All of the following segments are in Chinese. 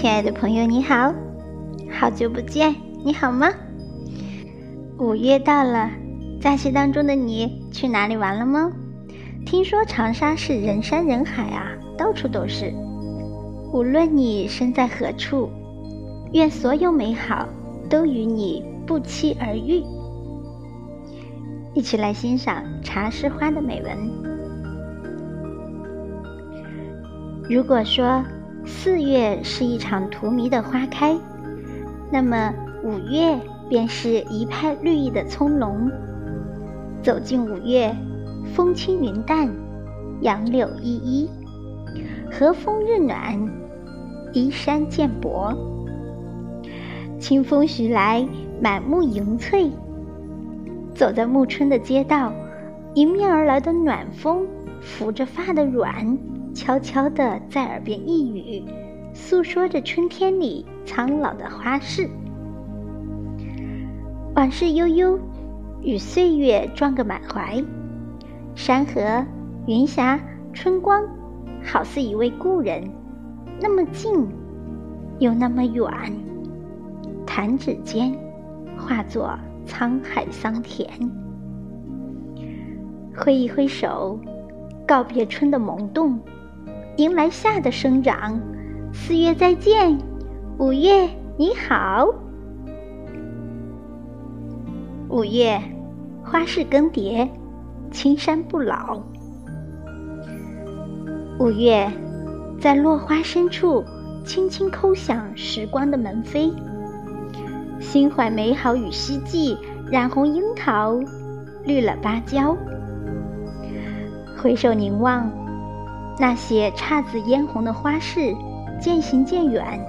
亲爱的朋友，你好，好久不见，你好吗？五月到了，假期当中的你去哪里玩了吗？听说长沙是人山人海啊，到处都是。无论你身在何处，愿所有美好都与你不期而遇。一起来欣赏茶诗花的美文。如果说四月是一场荼蘼的花开，那么五月便是一派绿意的葱茏。走进五月，风轻云淡，杨柳依依，和风日暖，依山渐薄。清风徐来，满目盈翠。走在暮春的街道，迎面而来的暖风拂着发的软。悄悄地在耳边一语，诉说着春天里苍老的花事。往事悠悠，与岁月撞个满怀。山河、云霞、春光，好似一位故人，那么近，又那么远。弹指间，化作沧海桑田。挥一挥手，告别春的萌动。迎来夏的生长，四月再见，五月你好。五月，花事更迭，青山不老。五月，在落花深处，轻轻叩响时光的门扉。心怀美好与希冀，染红樱桃，绿了芭蕉。回首凝望。那些姹紫嫣红的花市渐行渐远，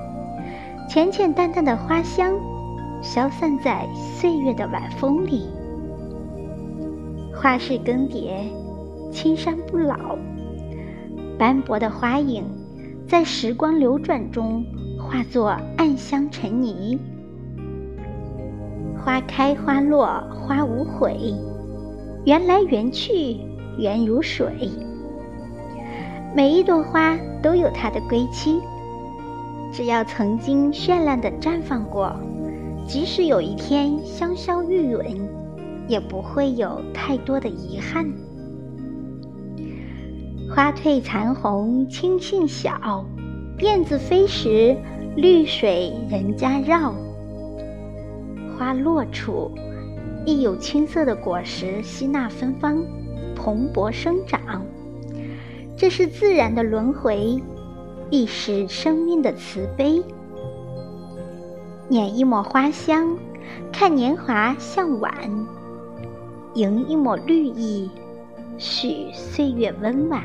浅浅淡淡的花香消散在岁月的晚风里。花市更迭，青山不老，斑驳的花影在时光流转中化作暗香沉泥。花开花落花无悔，缘来缘去缘如水。每一朵花都有它的归期，只要曾经绚烂的绽放过，即使有一天香消玉殒，也不会有太多的遗憾。花褪残红青杏小，燕子飞时绿水人家绕。花落处，亦有青色的果实吸纳芬芳，蓬勃生长。这是自然的轮回，亦是生命的慈悲。捻一抹花香，看年华向晚；迎一抹绿意，许岁月温婉。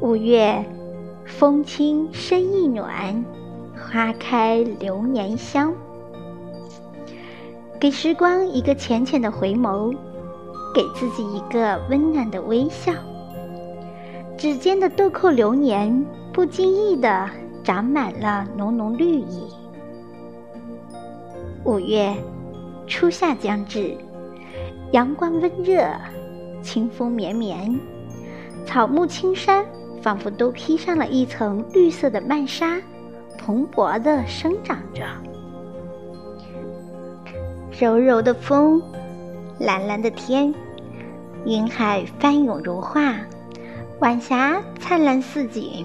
五月，风轻深意暖，花开流年香。给时光一个浅浅的回眸。给自己一个温暖的微笑，指尖的豆蔻流年不经意的长满了浓浓绿意。五月，初夏将至，阳光温热，清风绵绵，草木青山仿佛都披上了一层绿色的曼纱，蓬勃的生长着。柔柔的风。蓝蓝的天，云海翻涌如画，晚霞灿烂似锦。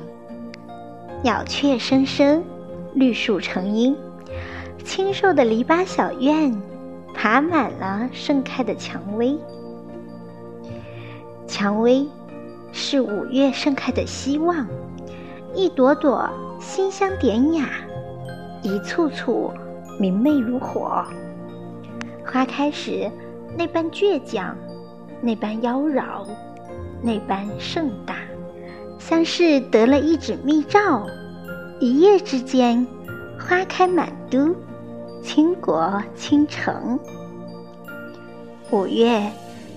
鸟雀声声，绿树成荫，清瘦的篱笆小院，爬满了盛开的蔷薇。蔷薇是五月盛开的希望，一朵朵馨香典雅，一簇簇明媚如火。花开时。那般倔强，那般妖娆，那般盛大，像是得了一纸密诏，一夜之间，花开满都，倾国倾城。五月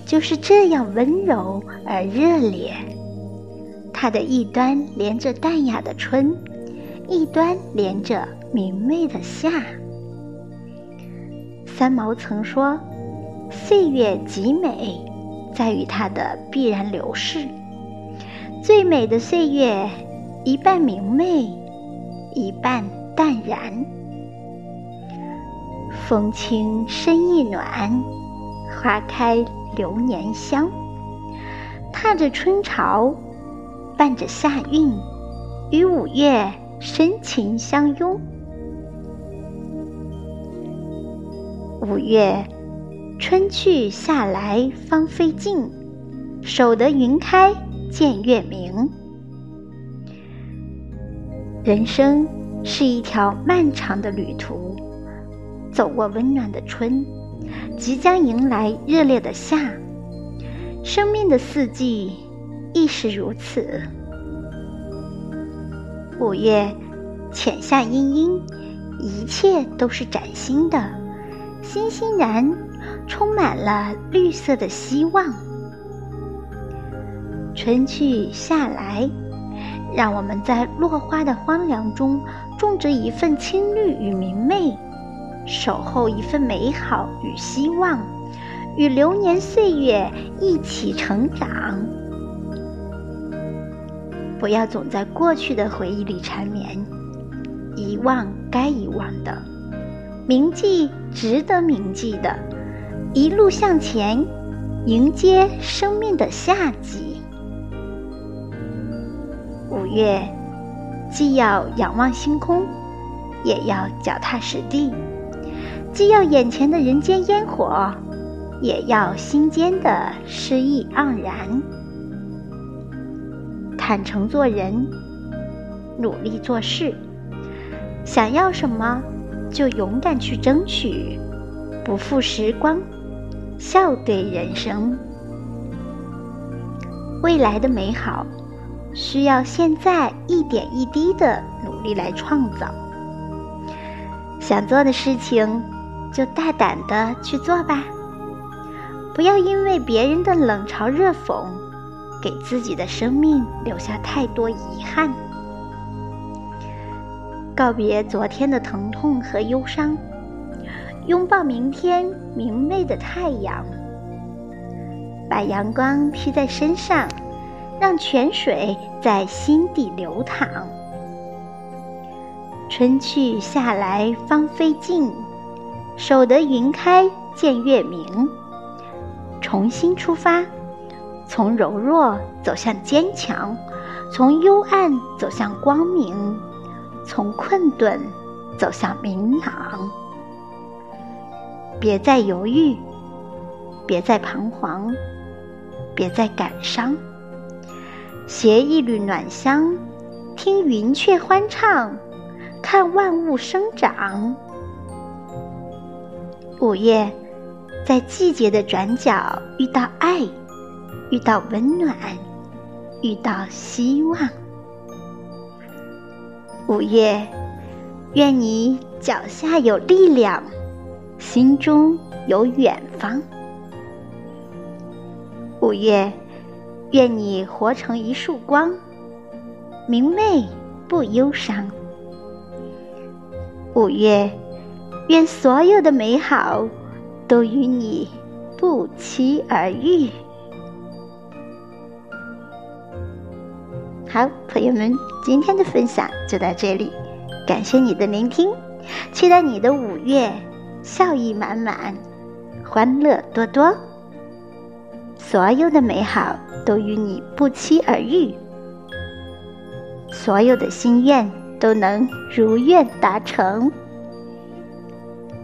就是这样温柔而热烈，它的一端连着淡雅的春，一端连着明媚的夏。三毛曾说。岁月极美，在于它的必然流逝。最美的岁月，一半明媚，一半淡然。风轻身意暖，花开流年香。踏着春潮，伴着夏韵，与五月深情相拥。五月，春去夏来芳菲尽，守得云开见月明。人生是一条漫长的旅途，走过温暖的春，即将迎来热烈的夏。生命的四季亦是如此。五月，浅夏茵茵，一切都是崭新的，欣欣然，充满了绿色的希望。春去夏来。让我们在落花的荒凉中种植一份青绿与明媚，守候一份美好与希望，与流年岁月一起成长。不要总在过去的回忆里缠绵，遗忘该遗忘的，铭记值得铭记的，一路向前，迎接生命的夏季。五月，既要仰望星空，也要脚踏实地；既要眼前的人间烟火，也要心间的诗意盎然。坦诚做人，努力做事，想要什么就勇敢去争取，不负时光，笑对人生。未来的美好。需要现在一点一滴的努力来创造。想做的事情，就大胆的去做吧。不要因为别人的冷嘲热讽，给自己的生命留下太多遗憾。告别昨天的疼痛和忧伤，拥抱明天明媚的太阳，把阳光披在身上。让泉水在心底流淌，春去夏来芳菲尽，守得云开见月明。重新出发，从柔弱走向坚强，从幽暗走向光明，从困顿走向明朗。别再犹豫，别再彷徨，别再感伤。携一缕暖香，听云雀欢唱，看万物生长。五月，在季节的转角遇到爱，遇到温暖，遇到希望。五月，愿你脚下有力量，心中有远方。五月。愿你活成一束光，明媚不忧伤。五月，愿所有的美好都与你不期而遇。好，朋友们，今天的分享就到这里，感谢你的聆听，期待你的五月笑意满满，欢乐多多。所有的美好都与你不期而遇，所有的心愿都能如愿达成。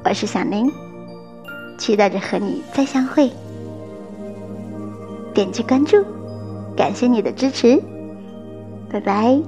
我是小林，期待着和你再相会。点击关注，感谢你的支持，拜拜。